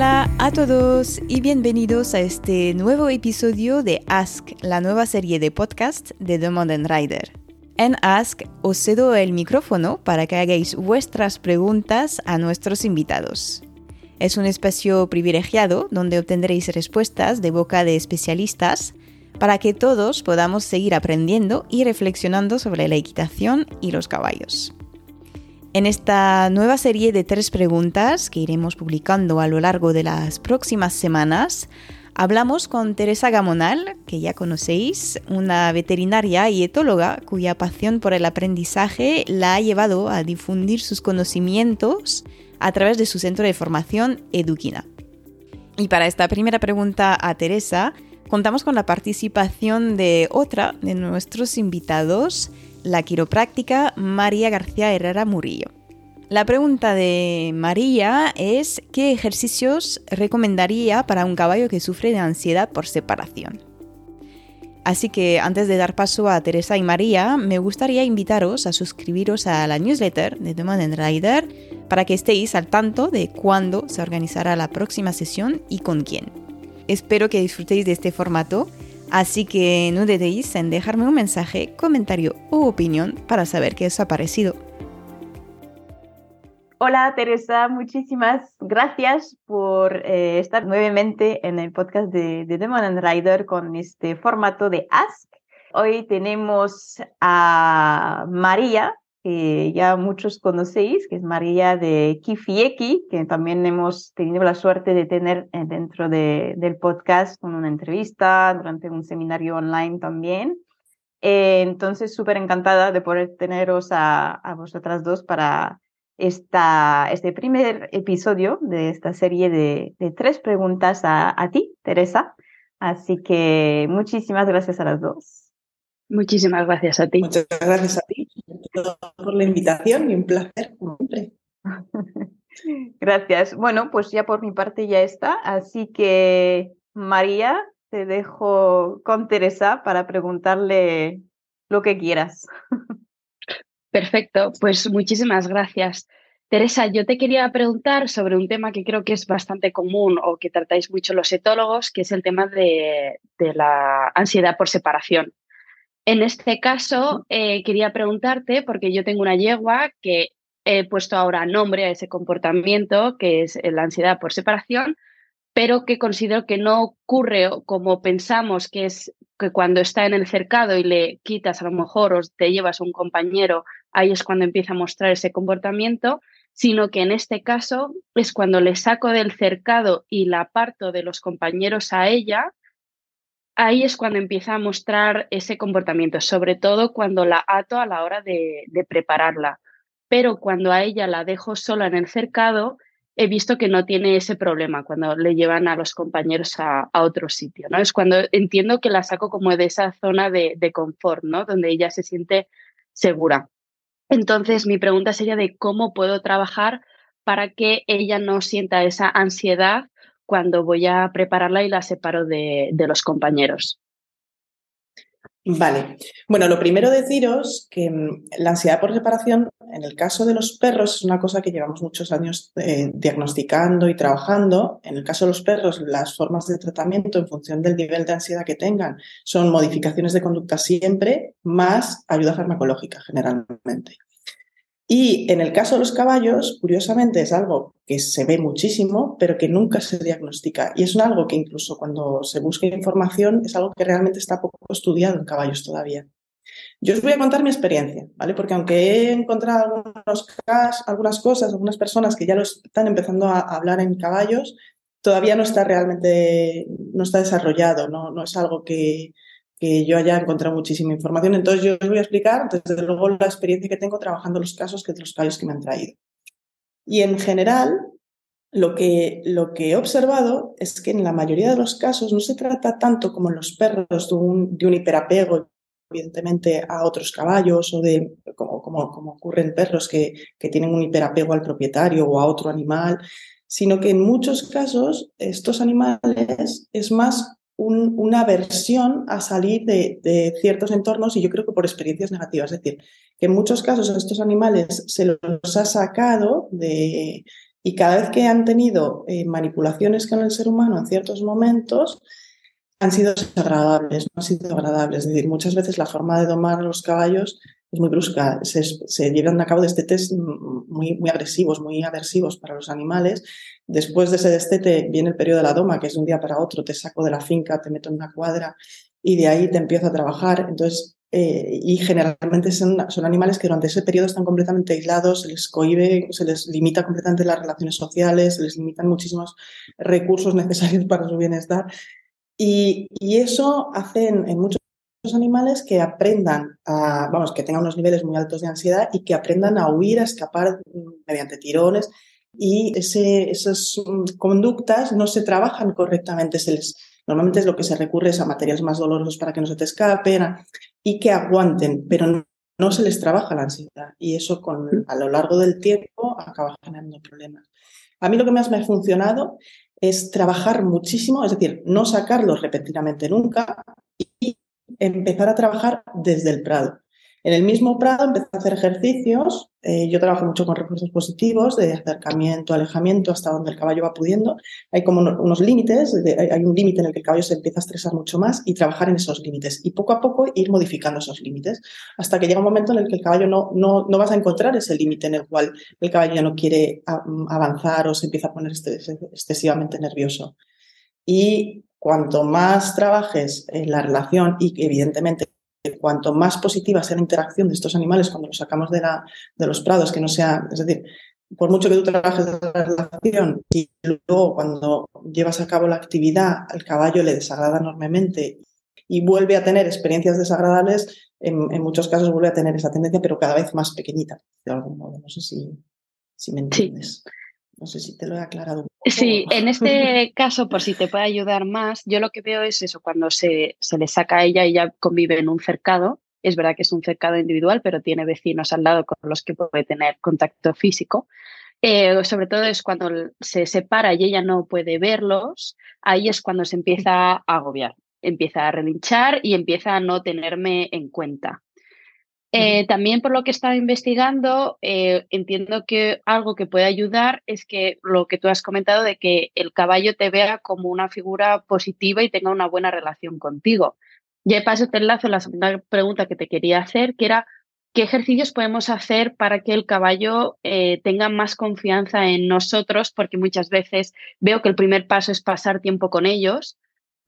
Hola a todos y bienvenidos a este nuevo episodio de Ask, la nueva serie de podcast de The Modern Rider. En Ask os cedo el micrófono para que hagáis vuestras preguntas a nuestros invitados. Es un espacio privilegiado donde obtendréis respuestas de boca de especialistas para que todos podamos seguir aprendiendo y reflexionando sobre la equitación y los caballos. En esta nueva serie de tres preguntas que iremos publicando a lo largo de las próximas semanas, hablamos con Teresa Gamonal, que ya conocéis, una veterinaria y etóloga cuya pasión por el aprendizaje la ha llevado a difundir sus conocimientos a través de su centro de formación Eduquina. Y para esta primera pregunta a Teresa, contamos con la participación de otra de nuestros invitados, la quiropráctica María García Herrera Murillo. La pregunta de María es ¿qué ejercicios recomendaría para un caballo que sufre de ansiedad por separación? Así que antes de dar paso a Teresa y María, me gustaría invitaros a suscribiros a la newsletter de The Modern Rider para que estéis al tanto de cuándo se organizará la próxima sesión y con quién. Espero que disfrutéis de este formato Así que no dudéis en dejarme un mensaje, comentario u opinión para saber qué os ha parecido. Hola Teresa, muchísimas gracias por eh, estar nuevamente en el podcast de, de Demon and Rider con este formato de Ask. Hoy tenemos a María, que ya muchos conocéis, que es María de Kifieki, que también hemos tenido la suerte de tener eh, dentro de, del podcast con una entrevista, durante un seminario online también. Eh, entonces, súper encantada de poder teneros a, a vosotras dos para esta, este primer episodio de esta serie de, de tres preguntas a, a ti, Teresa. Así que muchísimas gracias a las dos. Muchísimas gracias a ti. Muchas gracias a ti por la invitación y un placer, Gracias. Bueno, pues ya por mi parte ya está. Así que, María, te dejo con Teresa para preguntarle lo que quieras. Perfecto, pues muchísimas gracias. Teresa, yo te quería preguntar sobre un tema que creo que es bastante común o que tratáis mucho los etólogos, que es el tema de, de la ansiedad por separación. En este caso, eh, quería preguntarte, porque yo tengo una yegua que he puesto ahora nombre a ese comportamiento, que es la ansiedad por separación, pero que considero que no ocurre como pensamos que es que cuando está en el cercado y le quitas a lo mejor o te llevas a un compañero, ahí es cuando empieza a mostrar ese comportamiento, sino que en este caso es cuando le saco del cercado y la aparto de los compañeros a ella, ahí es cuando empieza a mostrar ese comportamiento, sobre todo cuando la ato a la hora de, prepararla. Pero cuando a ella la dejo sola en el cercado, he visto que no tiene ese problema cuando le llevan a los compañeros a, otro sitio. ¿no? Es cuando entiendo que la saco como de esa zona de, de confort, ¿no? donde ella se siente segura. Entonces, mi pregunta sería de cómo puedo trabajar para que ella no sienta esa ansiedad cuando voy a prepararla y la separo de, los compañeros. Vale. Bueno, lo primero deciros que mm, la ansiedad por separación, en el caso de los perros, es una cosa que llevamos muchos años eh, diagnosticando y trabajando. En el caso de los perros, las formas de tratamiento en función del nivel de ansiedad que tengan son modificaciones de conducta siempre, más ayuda farmacológica generalmente. Y en el caso de los caballos, curiosamente, es algo que se ve muchísimo, pero que nunca se diagnostica. Y es algo que incluso cuando se busca información es algo que realmente está poco estudiado en caballos todavía. Yo os voy a contar mi experiencia, ¿vale? Porque aunque he encontrado algunos algunas cosas, algunas personas que ya lo están empezando a hablar en caballos, todavía no está realmente, no está desarrollado, no, no es algo que, que yo haya encontrado muchísima información. Entonces yo os voy a explicar, desde luego, la experiencia que tengo trabajando los casos que los casos que me han traído. Y en general, lo que, lo que he observado es que en la mayoría de los casos no se trata tanto como en los perros de un, de un hiperapego, evidentemente, a otros caballos o de, como, como, como ocurre en perros que, que tienen un hiperapego al propietario o a otro animal, sino que en muchos casos estos animales es más una aversión a salir de, ciertos entornos y yo creo que por experiencias negativas. Es decir, que en muchos casos a estos animales se los ha sacado de, Y cada vez que han tenido eh, manipulaciones con el ser humano en ciertos momentos, han sido desagradables, no han sido agradables. Es decir, muchas veces la forma de domar a los caballos es muy brusca. Se, llevan a cabo destetes muy, muy agresivos, muy aversivos para los animales. Después de ese destete viene el periodo de la doma, que es de un día para otro, te saco de la finca, te meto en una cuadra y de ahí te empiezo a trabajar. Entonces, eh, y generalmente son, son, animales que durante ese periodo están completamente aislados, se les cohibe, se les limita completamente las relaciones sociales, se les limitan muchísimos recursos necesarios para su bienestar. Y, y eso hace en, muchos animales que aprendan a, vamos, que tengan unos niveles muy altos de ansiedad y que aprendan a huir, a escapar mediante tirones. Y ese, esas mm, conductas no se trabajan correctamente, se les, Normalmente es lo que se recurre es a materiales más dolorosos para que no se te escapen y que aguanten, pero no, se les trabaja la ansiedad y eso con, a lo largo del tiempo acaba generando problemas. A mí lo que más me ha funcionado es trabajar muchísimo, es decir, no sacarlos repentinamente nunca empezar a trabajar desde el prado. En el mismo prado empecé a hacer ejercicios. Eh, yo trabajo mucho con refuerzos positivos, de acercamiento, alejamiento, hasta donde el caballo va pudiendo. Hay como unos límites, hay un límite en el que el caballo se empieza a estresar mucho más y trabajar en esos límites. Y poco a poco ir modificando esos límites, hasta que llega un momento en el que el caballo no, no, no vas a encontrar ese límite en el cual el caballo ya no quiere avanzar o se empieza a poner excesivamente nervioso. Y cuanto más trabajes en la relación y evidentemente cuanto más positiva sea la interacción de estos animales cuando los sacamos de, la, de los prados, que no sea, es decir, por mucho que tú trabajes en la relación y luego cuando llevas a cabo la actividad al caballo le desagrada enormemente y vuelve a tener experiencias desagradables, en, muchos casos vuelve a tener esa tendencia, pero cada vez más pequeñita, de algún modo. No sé si, si me entiendes. No sé si te lo he aclarado. Sí, en este caso, por si te puede ayudar más, yo lo que veo es eso, cuando se, se le saca a ella, ella convive en un cercado. Es verdad que es un cercado individual, pero tiene vecinos al lado con los que puede tener contacto físico. Eh, sobre todo es cuando se separa y ella no puede verlos, ahí es cuando se empieza a agobiar, empieza a relinchar y empieza a no tenerme en cuenta. Eh, también por lo que he estado investigando, eh, entiendo que algo que puede ayudar es que lo que tú has comentado de que el caballo te vea como una figura positiva y tenga una buena relación contigo. Ya de paso te enlazo la segunda pregunta que te quería hacer, que era ¿qué ejercicios podemos hacer para que el caballo eh, tenga más confianza en nosotros? Porque muchas veces veo que el primer paso es pasar tiempo con ellos,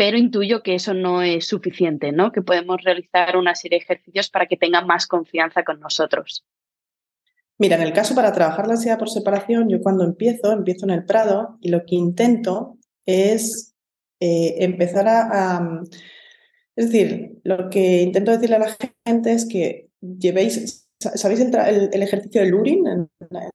pero intuyo que eso no es suficiente, ¿no? Que podemos realizar una serie de ejercicios para que tengan más confianza con nosotros. Mira, en el caso para trabajar la ansiedad por separación, yo cuando empiezo, empiezo en el Prado y lo que intento es eh, empezar a, Es decir, lo que intento decirle a la gente es que llevéis... ¿Sabéis el, ejercicio del luring en,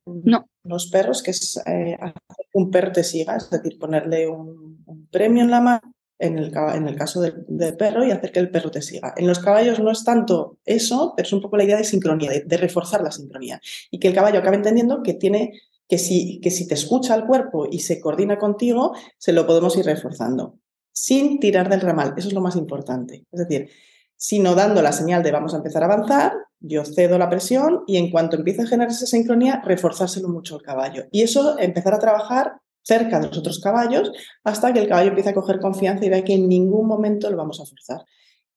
no. los perros? Que es eh, hacer un perro te siga, es decir, ponerle un premio en la mano en el, el caso del, perro y hacer que el perro te siga. En los caballos no es tanto eso, pero es un poco la idea de sincronía, de, reforzar la sincronía. Y que el caballo acabe entendiendo que tiene que si, que si te escucha al cuerpo y se coordina contigo, se lo podemos ir reforzando, sin tirar del ramal. Eso es lo más importante. Es decir, sino dando la señal de vamos a empezar a avanzar, yo cedo la presión y en cuanto empiece a generarse esa sincronía, reforzárselo mucho al caballo. Y eso empezar a trabajar cerca de los otros caballos hasta que el caballo empiece a coger confianza y vea que en ningún momento lo vamos a forzar.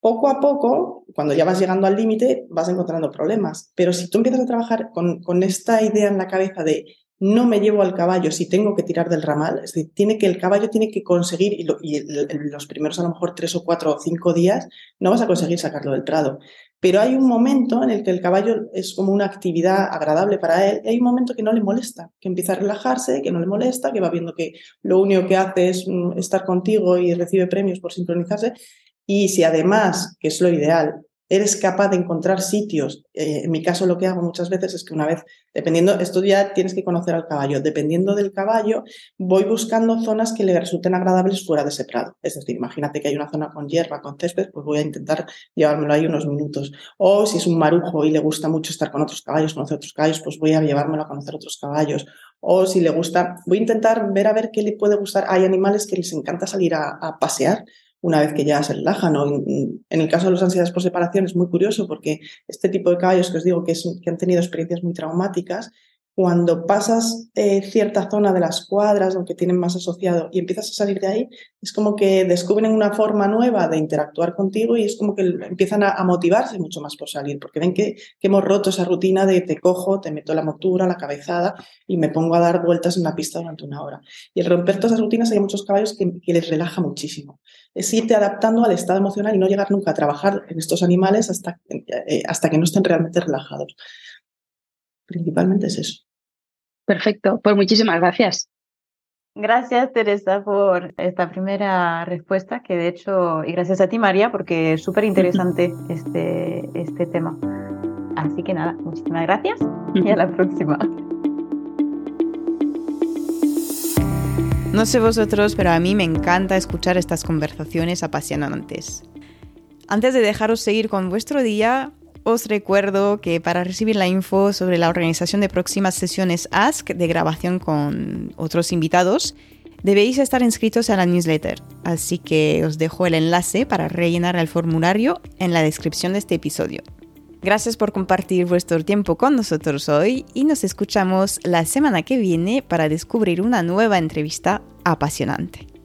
Poco a poco, cuando ya vas llegando al límite, vas encontrando problemas. Pero si tú empiezas a trabajar con, con esta idea en la cabeza de no me llevo al caballo si tengo que tirar del ramal, es decir, tiene que, el caballo tiene que conseguir, y, los primeros a lo mejor tres o cuatro o cinco días, no vas a conseguir sacarlo del prado. Pero hay un momento en el que el caballo es como una actividad agradable para él, y hay un momento que no le molesta, que empieza a relajarse, que no le molesta, que va viendo que lo único que hace es mm, estar contigo y recibe premios por sincronizarse. Y si además, que es lo ideal, eres capaz de encontrar sitios. Eh, en mi caso lo que hago muchas veces es que una vez, dependiendo, esto ya tienes que conocer al caballo, dependiendo del caballo, voy buscando zonas que le resulten agradables fuera de ese prado. Es decir, imagínate que hay una zona con hierba, con césped, pues voy a intentar llevármelo ahí unos minutos. O si es un marujo y le gusta mucho estar con otros caballos, conocer otros caballos, pues voy a llevármelo a conocer otros caballos. O si le gusta, voy a intentar ver a ver qué le puede gustar. Hay animales que les encanta salir a pasear una vez que ya se relajan. O en, el caso de los ansiedades por separación es muy curioso porque este tipo de caballos que os digo que han tenido experiencias muy traumáticas, cuando pasas eh, cierta zona de las cuadras, lo que tienen más asociado, y empiezas a salir de ahí, es como que descubren una forma nueva de interactuar contigo y es como que empiezan a, motivarse mucho más por salir, porque ven que, hemos roto esa rutina de te cojo, te meto la motura, la cabezada y me pongo a dar vueltas en una pista durante una hora. Y el romper todas esas rutinas hay muchos caballos que, les relaja muchísimo. Es irte adaptando al estado emocional y no llegar nunca a trabajar en estos animales hasta, eh, hasta que no estén realmente relajados. Principalmente es eso. Perfecto, pues muchísimas gracias. Gracias, Teresa, por esta primera respuesta, que de hecho, y gracias a ti, María, porque es súper interesante este, este tema. Así que nada, muchísimas gracias y a la próxima. No sé vosotros, pero a mí me encanta escuchar estas conversaciones apasionantes. Antes de dejaros seguir con vuestro día, os recuerdo que para recibir la info sobre la organización de próximas sesiones Ask de grabación con otros invitados, debéis estar inscritos a la newsletter, así que os dejo el enlace para rellenar el formulario en la descripción de este episodio. Gracias por compartir vuestro tiempo con nosotros hoy y nos escuchamos la semana que viene para descubrir una nueva entrevista apasionante.